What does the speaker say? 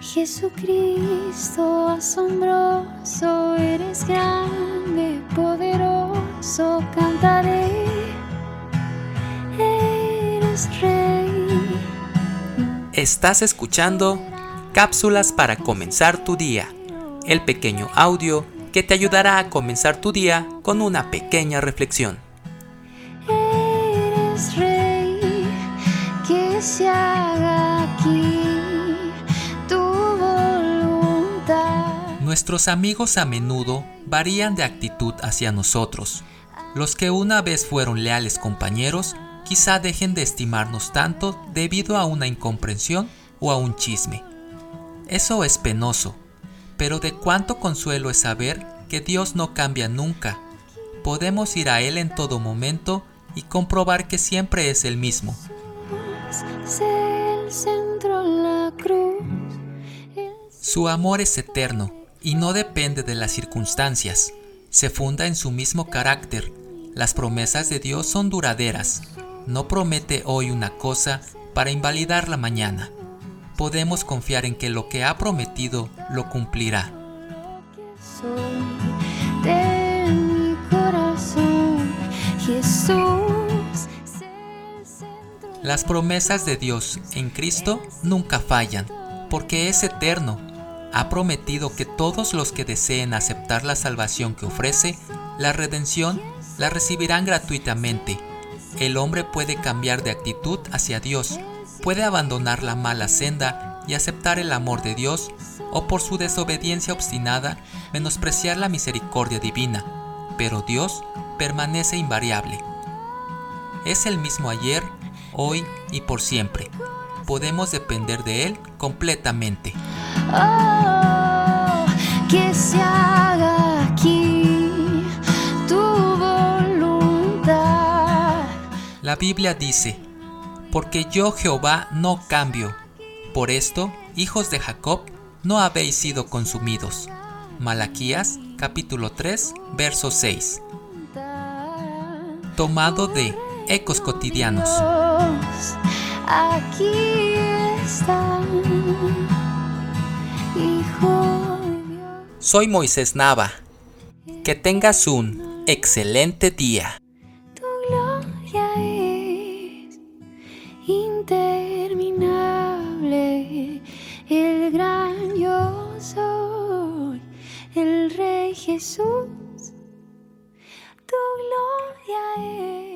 Jesucristo asombroso, eres grande, poderoso, cantaré, eres rey. Estás escuchando Cápsulas para comenzar tu día, el pequeño audio que te ayudará a comenzar tu día con una pequeña reflexión. Eres rey, que se haga aquí Nuestros amigos a menudo varían de actitud hacia nosotros. Los que una vez fueron leales compañeros quizá dejen de estimarnos tanto debido a una incomprensión o a un chisme. Eso es penoso, pero de cuánto consuelo es saber que Dios no cambia nunca. Podemos ir a Él en todo momento y comprobar que siempre es el mismo. Su amor es eterno y no depende de las circunstancias. Se funda en su mismo carácter. Las promesas de Dios son duraderas. No promete hoy una cosa para invalidarla mañana. Podemos confiar en que lo que ha prometido lo cumplirá. Las promesas de Dios en Cristo nunca fallan, porque es eterno. Ha prometido que todos los que deseen aceptar la salvación que ofrece, la redención, la recibirán gratuitamente. El hombre puede cambiar de actitud hacia Dios, puede abandonar la mala senda y aceptar el amor de Dios, o por su desobediencia obstinada menospreciar la misericordia divina, pero Dios permanece invariable. Es el mismo ayer, hoy y por siempre. Podemos depender de Él completamente. Oh, que se haga aquí tu voluntad. La Biblia dice, porque yo Jehová no cambio. Por esto, hijos de Jacob, no habéis sido consumidos. Malaquías capítulo 3, verso 6. Tomado de Ecos Cotidianos. Aquí Soy Moisés Nava. Que tengas un excelente día. Tu gloria es interminable, el gran yo soy, el Rey Jesús. Tu gloria es.